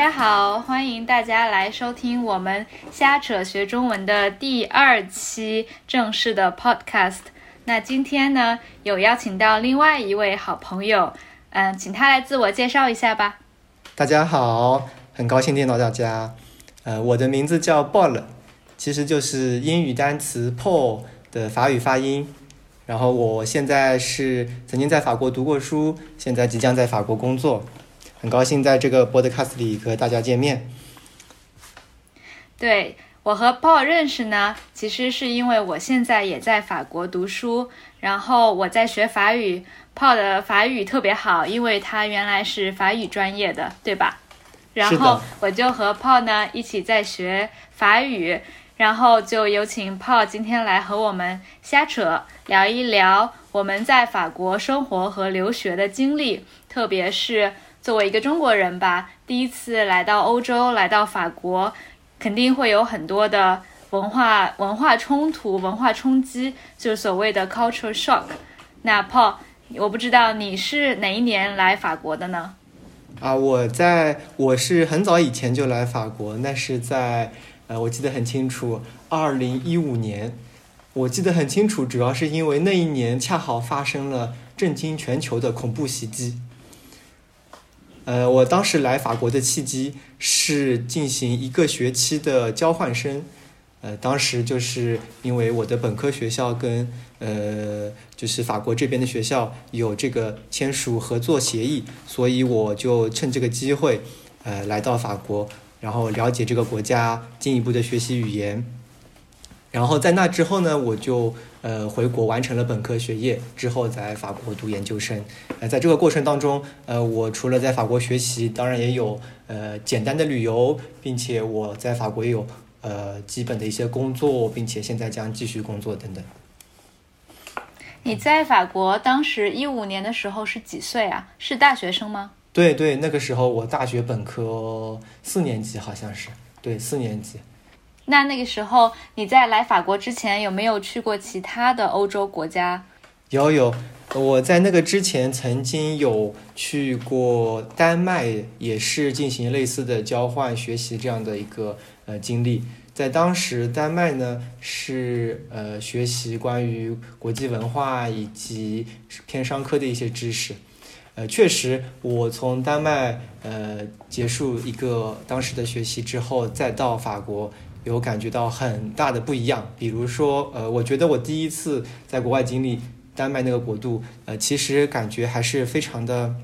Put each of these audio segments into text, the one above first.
大家好，欢迎大家来收听我们瞎扯学中文的第二期正式的 podcast。那今天呢，有邀请到另外一位好朋友，嗯，请他来自我介绍一下吧。大家好，很高兴见到大家。呃，我的名字叫 Paul，其实就是英语单词 Paul 的法语发音。然后我现在是曾经在法国读过书，现在即将在法国工作。很高兴在这个 podcast 里和大家见面。对我和 Paul 认识呢，其实是因为我现在也在法国读书，然后我在学法语。Paul 的法语特别好，因为他原来是法语专业的，对吧？然后我就和 Paul 呢一起在学法语。然后就有请 Paul 今天来和我们瞎扯，聊一聊我们在法国生活和留学的经历，特别是作为一个中国人吧，第一次来到欧洲，来到法国，肯定会有很多的文化文化冲突、文化冲击，就是所谓的 culture shock。那 Paul，我不知道你是哪一年来法国的呢？啊，我在我是很早以前就来法国，那是在。呃，我记得很清楚，二零一五年，我记得很清楚，主要是因为那一年恰好发生了震惊全球的恐怖袭击。呃，我当时来法国的契机是进行一个学期的交换生，呃，当时就是因为我的本科学校跟呃就是法国这边的学校有这个签署合作协议，所以我就趁这个机会，呃，来到法国。然后了解这个国家，进一步的学习语言。然后在那之后呢，我就呃回国完成了本科学业，之后在法国读研究生。呃，在这个过程当中，呃，我除了在法国学习，当然也有呃简单的旅游，并且我在法国也有呃基本的一些工作，并且现在将继续工作等等。你在法国当时一五年的时候是几岁啊？是大学生吗？对对，那个时候我大学本科四年级，好像是对四年级。那那个时候你在来法国之前有没有去过其他的欧洲国家？有有，我在那个之前曾经有去过丹麦，也是进行类似的交换学习这样的一个呃经历。在当时，丹麦呢是呃学习关于国际文化以及偏商科的一些知识。呃，确实，我从丹麦呃结束一个当时的学习之后，再到法国，有感觉到很大的不一样。比如说，呃，我觉得我第一次在国外经历丹麦那个国度，呃，其实感觉还是非常的，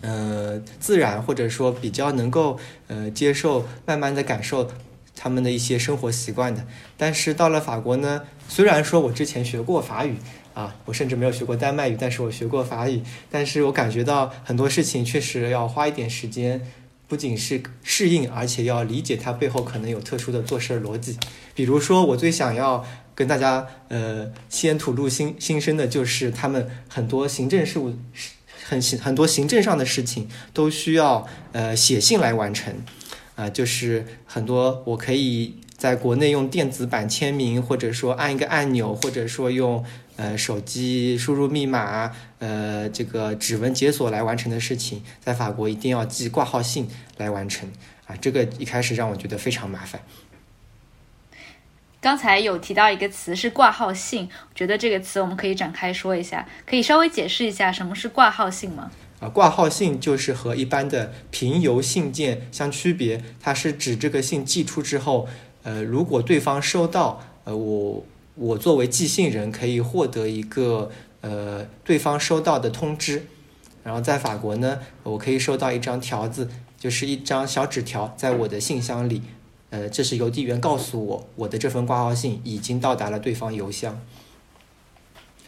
呃，自然，或者说比较能够呃接受，慢慢的感受他们的一些生活习惯的。但是到了法国呢，虽然说我之前学过法语。啊，我甚至没有学过丹麦语，但是我学过法语。但是我感觉到很多事情确实要花一点时间，不仅是适应，而且要理解它背后可能有特殊的做事逻辑。比如说，我最想要跟大家呃先吐露心心声的就是，他们很多行政事务，很行很多行政上的事情都需要呃写信来完成，啊，就是很多我可以在国内用电子版签名，或者说按一个按钮，或者说用。呃，手机输入密码，呃，这个指纹解锁来完成的事情，在法国一定要寄挂号信来完成啊。这个一开始让我觉得非常麻烦。刚才有提到一个词是挂号信，我觉得这个词我们可以展开说一下，可以稍微解释一下什么是挂号信吗？啊，挂号信就是和一般的平邮信件相区别，它是指这个信寄出之后，呃，如果对方收到，呃，我。我作为寄信人可以获得一个呃对方收到的通知，然后在法国呢，我可以收到一张条子，就是一张小纸条，在我的信箱里，呃，这是邮递员告诉我，我的这份挂号信已经到达了对方邮箱。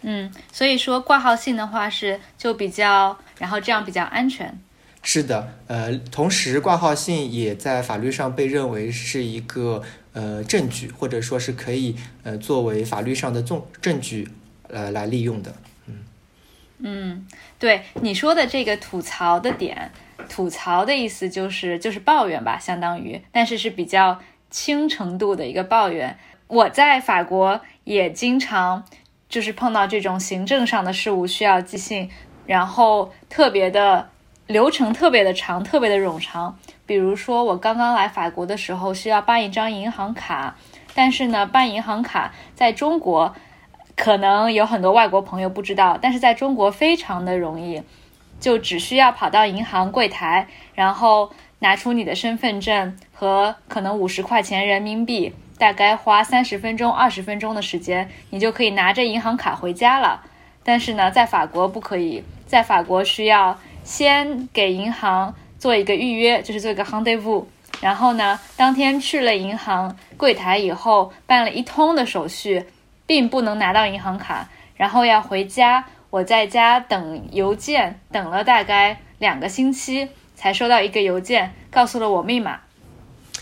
嗯，所以说挂号信的话是就比较，然后这样比较安全。是的，呃，同时挂号信也在法律上被认为是一个。呃，证据或者说是可以呃作为法律上的证证据呃来利用的，嗯嗯，对你说的这个吐槽的点，吐槽的意思就是就是抱怨吧，相当于，但是是比较轻程度的一个抱怨。我在法国也经常就是碰到这种行政上的事务需要寄信，然后特别的流程特别的长，特别的冗长。比如说，我刚刚来法国的时候需要办一张银行卡，但是呢，办银行卡在中国可能有很多外国朋友不知道，但是在中国非常的容易，就只需要跑到银行柜台，然后拿出你的身份证和可能五十块钱人民币，大概花三十分钟、二十分钟的时间，你就可以拿着银行卡回家了。但是呢，在法国不可以，在法国需要先给银行。做一个预约，就是做一个 rendezvous，然后呢，当天去了银行柜台以后，办了一通的手续，并不能拿到银行卡，然后要回家。我在家等邮件，等了大概两个星期，才收到一个邮件，告诉了我密码。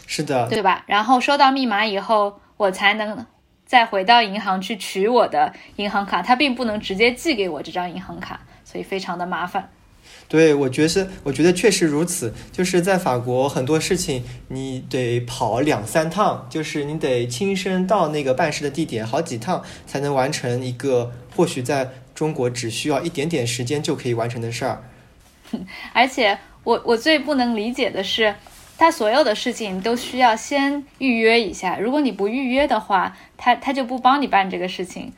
是的，对吧？然后收到密码以后，我才能再回到银行去取我的银行卡，它并不能直接寄给我这张银行卡，所以非常的麻烦。对，我觉得我觉得确实如此。就是在法国，很多事情你得跑两三趟，就是你得亲身到那个办事的地点好几趟，才能完成一个或许在中国只需要一点点时间就可以完成的事儿。而且，我我最不能理解的是，他所有的事情都需要先预约一下，如果你不预约的话，他他就不帮你办这个事情。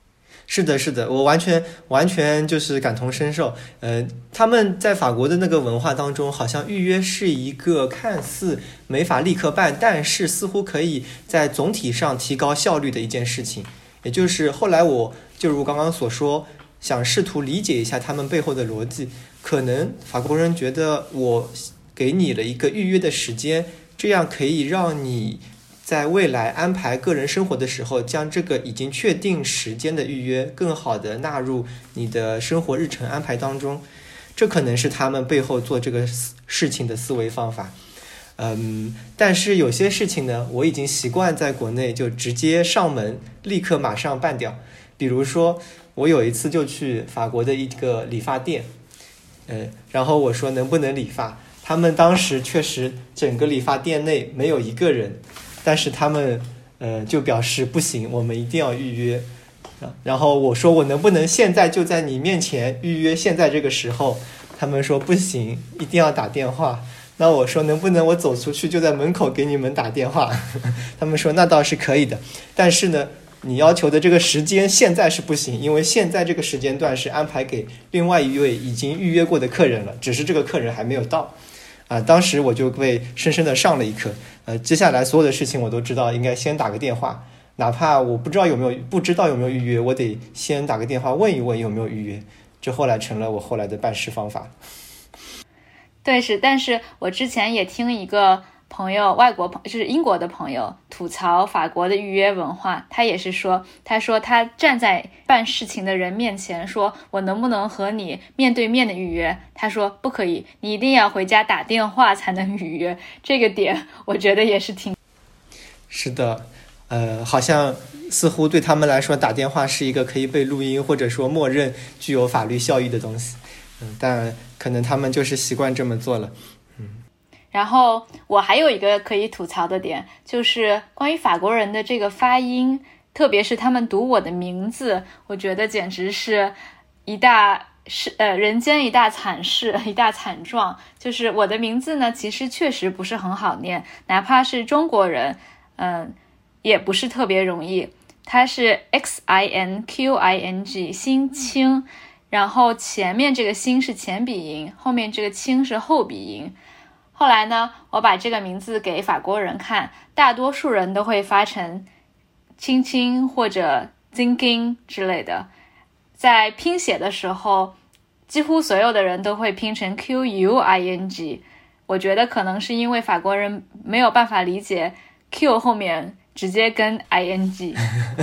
是的，是的，我完全完全就是感同身受。呃，他们在法国的那个文化当中，好像预约是一个看似没法立刻办，但是似乎可以在总体上提高效率的一件事情。也就是后来我就如刚刚所说，想试图理解一下他们背后的逻辑。可能法国人觉得我给你了一个预约的时间，这样可以让你。在未来安排个人生活的时候，将这个已经确定时间的预约更好的纳入你的生活日程安排当中，这可能是他们背后做这个事情的思维方法。嗯，但是有些事情呢，我已经习惯在国内就直接上门，立刻马上办掉。比如说，我有一次就去法国的一个理发店，嗯，然后我说能不能理发，他们当时确实整个理发店内没有一个人。但是他们，呃，就表示不行，我们一定要预约。然后我说我能不能现在就在你面前预约？现在这个时候，他们说不行，一定要打电话。那我说能不能我走出去就在门口给你们打电话？他们说那倒是可以的，但是呢，你要求的这个时间现在是不行，因为现在这个时间段是安排给另外一位已经预约过的客人了，只是这个客人还没有到。啊，当时我就被深深的上了一课。呃，接下来所有的事情我都知道，应该先打个电话，哪怕我不知道有没有不知道有没有预约，我得先打个电话问一问有没有预约。这后来成了我后来的办事方法。对，是，但是我之前也听一个。朋友，外国朋就是英国的朋友吐槽法国的预约文化，他也是说，他说他站在办事情的人面前，说我能不能和你面对面的预约？他说不可以，你一定要回家打电话才能预约。这个点我觉得也是挺是的，呃，好像似乎对他们来说，打电话是一个可以被录音或者说默认具有法律效益的东西，嗯，但可能他们就是习惯这么做了。然后我还有一个可以吐槽的点，就是关于法国人的这个发音，特别是他们读我的名字，我觉得简直是一大是呃人间一大惨事，一大惨状。就是我的名字呢，其实确实不是很好念，哪怕是中国人，嗯，也不是特别容易。它是 X I N Q I N G 心清，然后前面这个心是前鼻音，后面这个清是后鼻音。后来呢，我把这个名字给法国人看，大多数人都会发成“青青”或者 “zinging” 之类的。在拼写的时候，几乎所有的人都会拼成 “q u i n g”。我觉得可能是因为法国人没有办法理解 “q” 后面直接跟 “i n g”。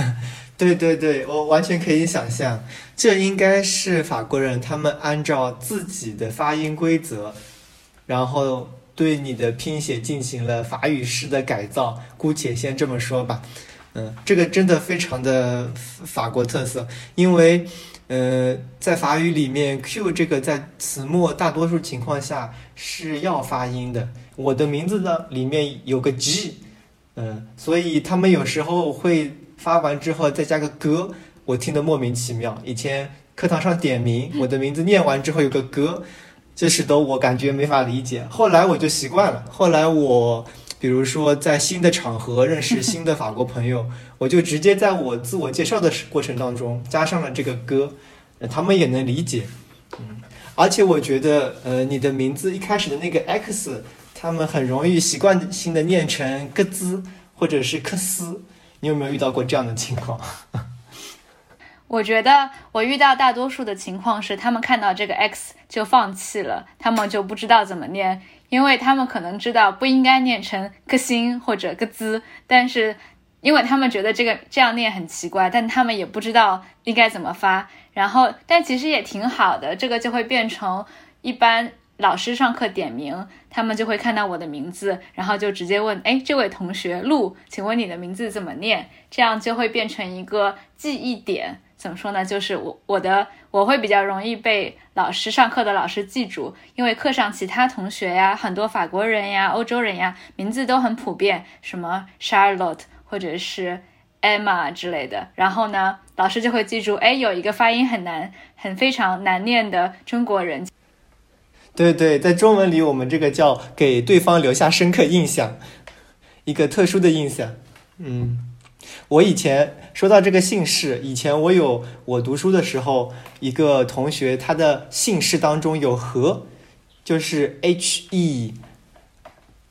对对对，我完全可以想象，这应该是法国人他们按照自己的发音规则，然后。对你的拼写进行了法语式的改造，姑且先这么说吧。嗯，这个真的非常的法国特色，因为，呃，在法语里面，Q 这个在词末大多数情况下是要发音的。我的名字呢里面有个 G，嗯，所以他们有时候会发完之后再加个格，我听得莫名其妙。以前课堂上点名，我的名字念完之后有个格。这使得我感觉没法理解。后来我就习惯了。后来我比如说在新的场合认识新的法国朋友，我就直接在我自我介绍的过程当中加上了这个歌，他们也能理解。嗯，而且我觉得，呃，你的名字一开始的那个 X，他们很容易习惯性的念成咯兹或者是克斯。你有没有遇到过这样的情况？我觉得我遇到大多数的情况是，他们看到这个 X 就放弃了，他们就不知道怎么念，因为他们可能知道不应该念成个星或者个兹，但是因为他们觉得这个这样念很奇怪，但他们也不知道应该怎么发。然后，但其实也挺好的，这个就会变成一般老师上课点名，他们就会看到我的名字，然后就直接问：“哎，这位同学陆，请问你的名字怎么念？”这样就会变成一个记忆点。怎么说呢？就是我我的我会比较容易被老师上课的老师记住，因为课上其他同学呀，很多法国人呀、欧洲人呀，名字都很普遍，什么 Charlotte 或者是。Emma 之类的，然后呢，老师就会记住，哎，有一个发音很难、很非常难念的中国人。对对，在中文里，我们这个叫给对方留下深刻印象，一个特殊的印象。嗯，我以前说到这个姓氏，以前我有我读书的时候，一个同学他的姓氏当中有和，就是 H E，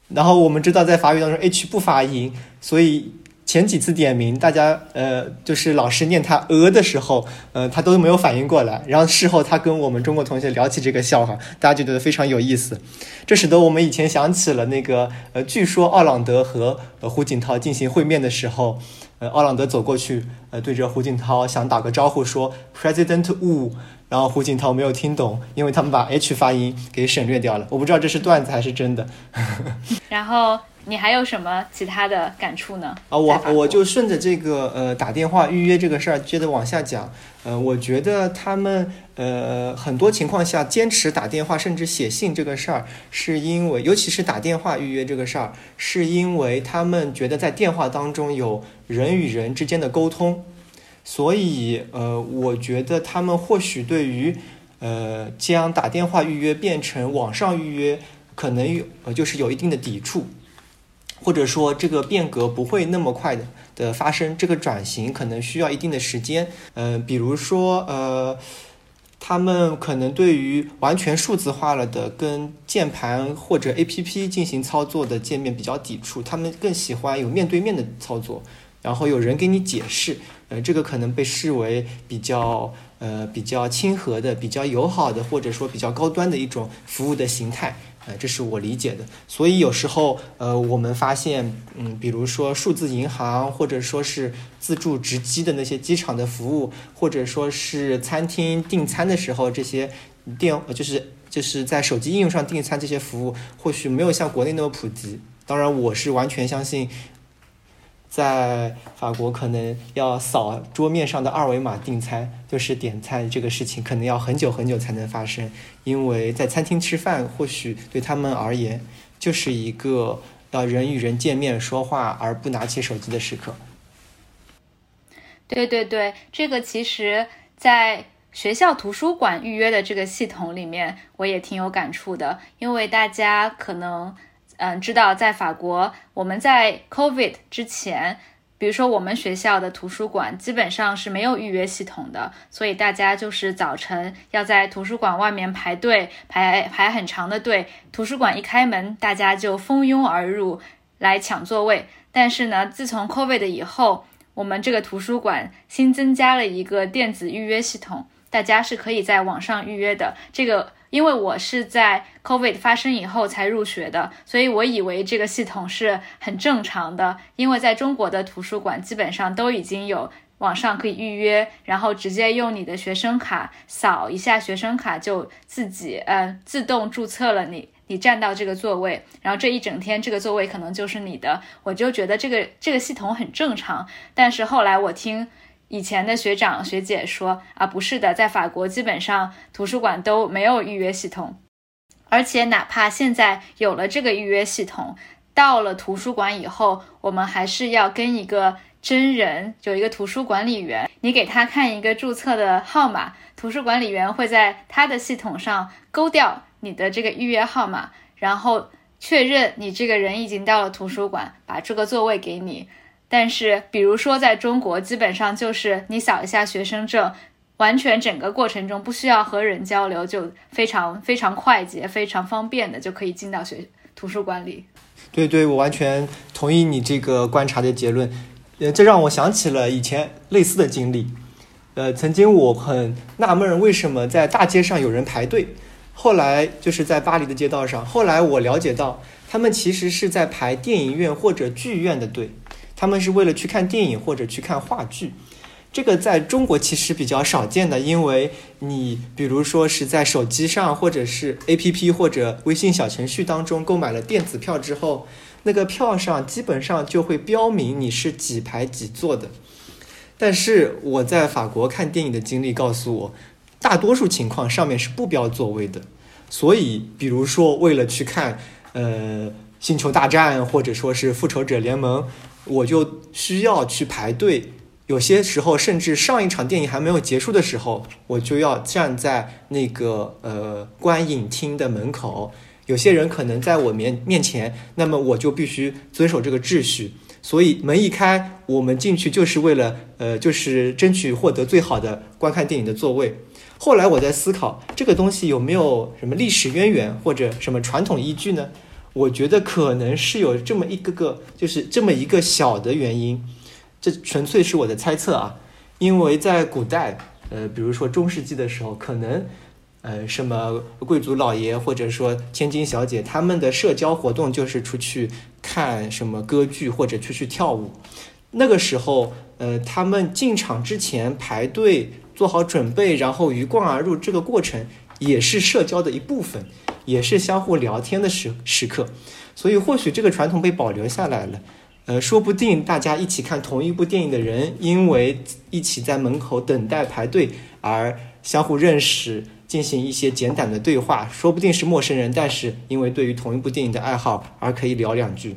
然后我们知道在法语当中 H 不发音，所以。前几次点名，大家呃，就是老师念他呃的时候，呃，他都没有反应过来。然后事后他跟我们中国同学聊起这个笑话，大家就觉得非常有意思。这使得我们以前想起了那个呃，据说奥朗德和胡锦涛进行会面的时候，呃，奥朗德走过去，呃，对着胡锦涛想打个招呼说 President Wu，然后胡锦涛没有听懂，因为他们把 H 发音给省略掉了。我不知道这是段子还是真的。然后。你还有什么其他的感触呢？啊，我我就顺着这个呃打电话预约这个事儿接着往下讲。呃，我觉得他们呃很多情况下坚持打电话甚至写信这个事儿，是因为尤其是打电话预约这个事儿，是因为他们觉得在电话当中有人与人之间的沟通，所以呃，我觉得他们或许对于呃将打电话预约变成网上预约，可能有呃就是有一定的抵触。或者说这个变革不会那么快的的发生，这个转型可能需要一定的时间。呃，比如说，呃，他们可能对于完全数字化了的跟键盘或者 APP 进行操作的界面比较抵触，他们更喜欢有面对面的操作，然后有人给你解释。呃，这个可能被视为比较呃比较亲和的、比较友好的，或者说比较高端的一种服务的形态。呃，这是我理解的，所以有时候，呃，我们发现，嗯，比如说数字银行，或者说是自助值机的那些机场的服务，或者说是餐厅订餐的时候，这些电就是就是在手机应用上订餐这些服务，或许没有像国内那么普及。当然，我是完全相信。在法国，可能要扫桌面上的二维码订餐，就是点餐这个事情，可能要很久很久才能发生。因为在餐厅吃饭，或许对他们而言，就是一个要人与人见面说话而不拿起手机的时刻。对对对，这个其实，在学校图书馆预约的这个系统里面，我也挺有感触的，因为大家可能。嗯，知道在法国，我们在 COVID 之前，比如说我们学校的图书馆基本上是没有预约系统的，所以大家就是早晨要在图书馆外面排队，排排很长的队。图书馆一开门，大家就蜂拥而入来抢座位。但是呢，自从 COVID 以后，我们这个图书馆新增加了一个电子预约系统，大家是可以在网上预约的。这个。因为我是在 COVID 发生以后才入学的，所以我以为这个系统是很正常的。因为在中国的图书馆基本上都已经有网上可以预约，然后直接用你的学生卡扫一下学生卡就自己嗯自动注册了你你占到这个座位，然后这一整天这个座位可能就是你的。我就觉得这个这个系统很正常，但是后来我听。以前的学长学姐说啊，不是的，在法国基本上图书馆都没有预约系统，而且哪怕现在有了这个预约系统，到了图书馆以后，我们还是要跟一个真人，有一个图书管理员，你给他看一个注册的号码，图书管理员会在他的系统上勾掉你的这个预约号码，然后确认你这个人已经到了图书馆，把这个座位给你。但是，比如说在中国，基本上就是你扫一下学生证，完全整个过程中不需要和人交流，就非常非常快捷、非常方便的就可以进到学图书馆里。对对，我完全同意你这个观察的结论。呃，这让我想起了以前类似的经历。呃，曾经我很纳闷，为什么在大街上有人排队？后来就是在巴黎的街道上，后来我了解到，他们其实是在排电影院或者剧院的队，他们是为了去看电影或者去看话剧。这个在中国其实比较少见的，因为你比如说是在手机上或者是 APP 或者微信小程序当中购买了电子票之后，那个票上基本上就会标明你是几排几座的。但是我在法国看电影的经历告诉我，大多数情况上面是不标座位的。所以，比如说为了去看呃《星球大战》或者说是《复仇者联盟》，我就需要去排队。有些时候，甚至上一场电影还没有结束的时候，我就要站在那个呃观影厅的门口。有些人可能在我面面前，那么我就必须遵守这个秩序。所以门一开，我们进去就是为了，呃，就是争取获得最好的观看电影的座位。后来我在思考这个东西有没有什么历史渊源或者什么传统依据呢？我觉得可能是有这么一个个，就是这么一个小的原因。这纯粹是我的猜测啊，因为在古代，呃，比如说中世纪的时候，可能。呃，什么贵族老爷或者说千金小姐，他们的社交活动就是出去看什么歌剧或者出去跳舞。那个时候，呃，他们进场之前排队做好准备，然后鱼贯而入，这个过程也是社交的一部分，也是相互聊天的时时刻。所以，或许这个传统被保留下来了。呃，说不定大家一起看同一部电影的人，因为一起在门口等待排队而相互认识。进行一些简短的对话，说不定是陌生人，但是因为对于同一部电影的爱好而可以聊两句。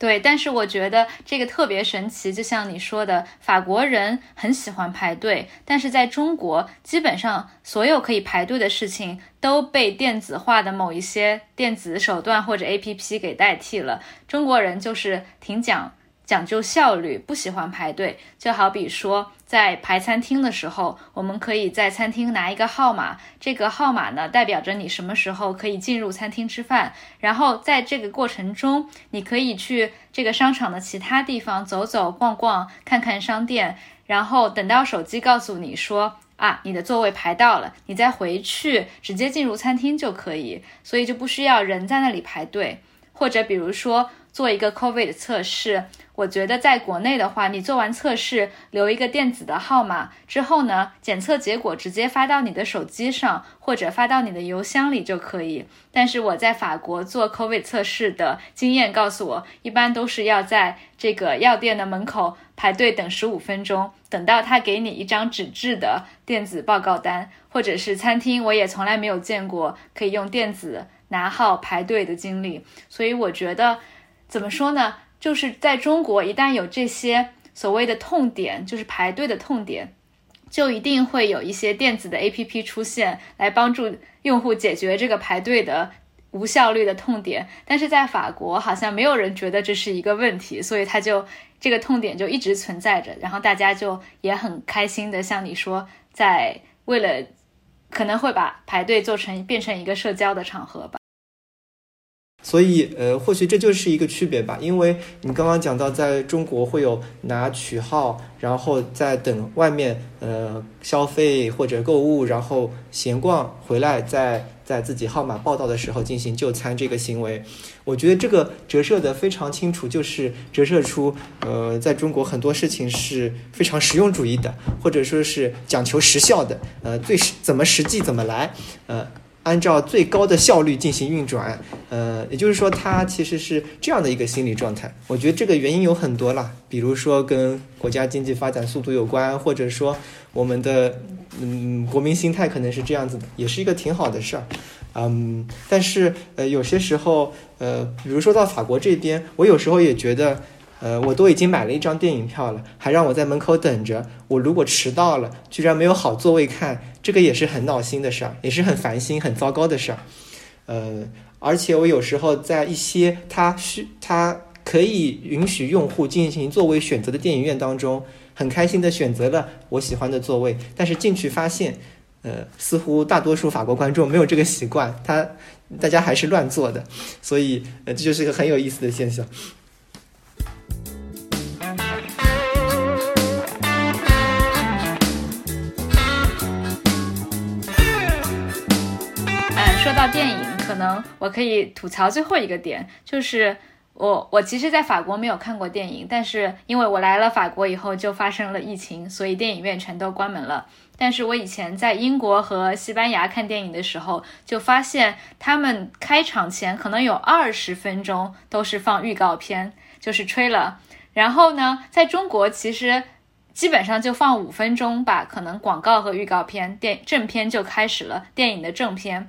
对，但是我觉得这个特别神奇，就像你说的，法国人很喜欢排队，但是在中国，基本上所有可以排队的事情都被电子化的某一些电子手段或者 APP 给代替了。中国人就是挺讲。讲究效率，不喜欢排队。就好比说，在排餐厅的时候，我们可以在餐厅拿一个号码，这个号码呢，代表着你什么时候可以进入餐厅吃饭。然后在这个过程中，你可以去这个商场的其他地方走走逛逛，看看商店。然后等到手机告诉你说啊，你的座位排到了，你再回去直接进入餐厅就可以，所以就不需要人在那里排队。或者比如说做一个 COVID 测试。我觉得在国内的话，你做完测试留一个电子的号码之后呢，检测结果直接发到你的手机上或者发到你的邮箱里就可以。但是我在法国做 COVID 测试的经验告诉我，一般都是要在这个药店的门口排队等十五分钟，等到他给你一张纸质的电子报告单，或者是餐厅，我也从来没有见过可以用电子拿号排队的经历。所以我觉得，怎么说呢？就是在中国，一旦有这些所谓的痛点，就是排队的痛点，就一定会有一些电子的 APP 出现，来帮助用户解决这个排队的无效率的痛点。但是在法国，好像没有人觉得这是一个问题，所以它就这个痛点就一直存在着，然后大家就也很开心的，像你说，在为了可能会把排队做成变成一个社交的场合吧。所以，呃，或许这就是一个区别吧。因为你刚刚讲到，在中国会有拿取号，然后在等外面呃消费或者购物，然后闲逛回来，再在自己号码报到的时候进行就餐这个行为。我觉得这个折射的非常清楚，就是折射出呃，在中国很多事情是非常实用主义的，或者说是讲求实效的。呃，最实怎么实际怎么来，呃。按照最高的效率进行运转，呃，也就是说，它其实是这样的一个心理状态。我觉得这个原因有很多啦，比如说跟国家经济发展速度有关，或者说我们的嗯国民心态可能是这样子的，也是一个挺好的事儿。嗯，但是呃有些时候呃，比如说到法国这边，我有时候也觉得呃，我都已经买了一张电影票了，还让我在门口等着。我如果迟到了，居然没有好座位看，这个也是很闹心的事儿，也是很烦心、很糟糕的事儿。呃，而且我有时候在一些它需它可以允许用户进行座位选择的电影院当中，很开心的选择了我喜欢的座位，但是进去发现，呃，似乎大多数法国观众没有这个习惯，他大家还是乱坐的，所以呃，这就是一个很有意思的现象。电影，可能我可以吐槽最后一个点，就是我我其实，在法国没有看过电影，但是因为我来了法国以后就发生了疫情，所以电影院全都关门了。但是我以前在英国和西班牙看电影的时候，就发现他们开场前可能有二十分钟都是放预告片，就是吹了。然后呢，在中国其实基本上就放五分钟吧，可能广告和预告片，电正片就开始了，电影的正片。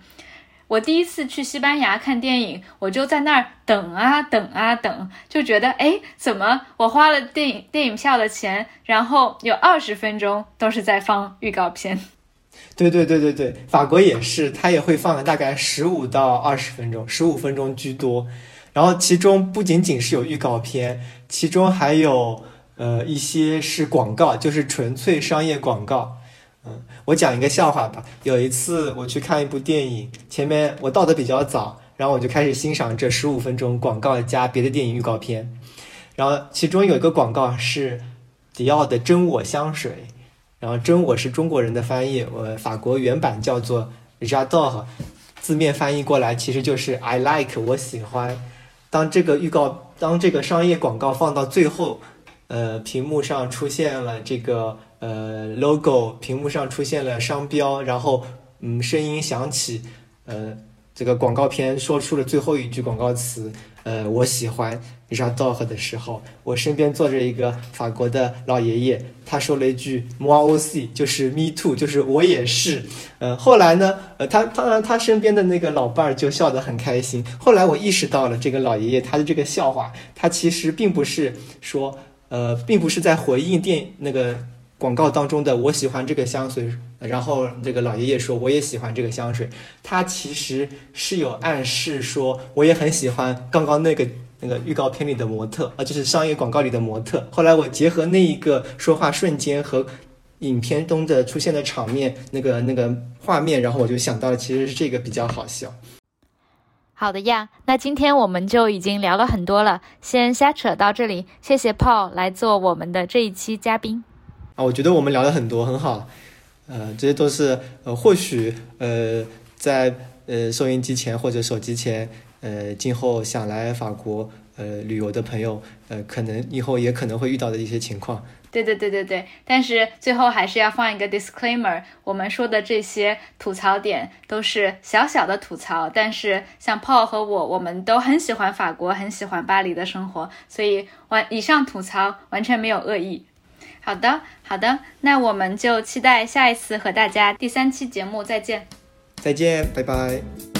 我第一次去西班牙看电影，我就在那儿等啊等啊等，就觉得哎，怎么我花了电影电影票的钱，然后有二十分钟都是在放预告片？对对对对对，法国也是，他也会放大概十五到二十分钟，十五分钟居多。然后其中不仅仅是有预告片，其中还有呃一些是广告，就是纯粹商业广告。嗯，我讲一个笑话吧。有一次我去看一部电影，前面我到的比较早，然后我就开始欣赏这十五分钟广告加别的电影预告片。然后其中有一个广告是迪奥的真我香水，然后真我是中国人的翻译，我法国原版叫做 j a d o r 字面翻译过来其实就是 I like，我喜欢。当这个预告，当这个商业广告放到最后，呃，屏幕上出现了这个。呃，logo 屏幕上出现了商标，然后嗯，声音响起，呃，这个广告片说出了最后一句广告词，呃，我喜欢 j a d o 的时候，我身边坐着一个法国的老爷爷，他说了一句 m o i o s 就是 me too，就是我也是。呃，后来呢，呃，他当然他身边的那个老伴儿就笑得很开心。后来我意识到了这个老爷爷他的这个笑话，他其实并不是说，呃，并不是在回应电那个。广告当中的我喜欢这个香水，然后这个老爷爷说我也喜欢这个香水，他其实是有暗示说我也很喜欢刚刚那个那个预告片里的模特啊，就是商业广告里的模特。后来我结合那一个说话瞬间和影片中的出现的场面那个那个画面，然后我就想到了其实是这个比较好笑。好的呀，那今天我们就已经聊了很多了，先瞎扯到这里，谢谢 Paul 来做我们的这一期嘉宾。啊，我觉得我们聊了很多，很好，呃，这些都是呃，或许呃，在呃收音机前或者手机前，呃，今后想来法国呃旅游的朋友，呃，可能以后也可能会遇到的一些情况。对对对对对，但是最后还是要放一个 disclaimer，我们说的这些吐槽点都是小小的吐槽，但是像 Paul 和我，我们都很喜欢法国，很喜欢巴黎的生活，所以完以上吐槽完全没有恶意。好的，好的，那我们就期待下一次和大家第三期节目再见。再见，拜拜。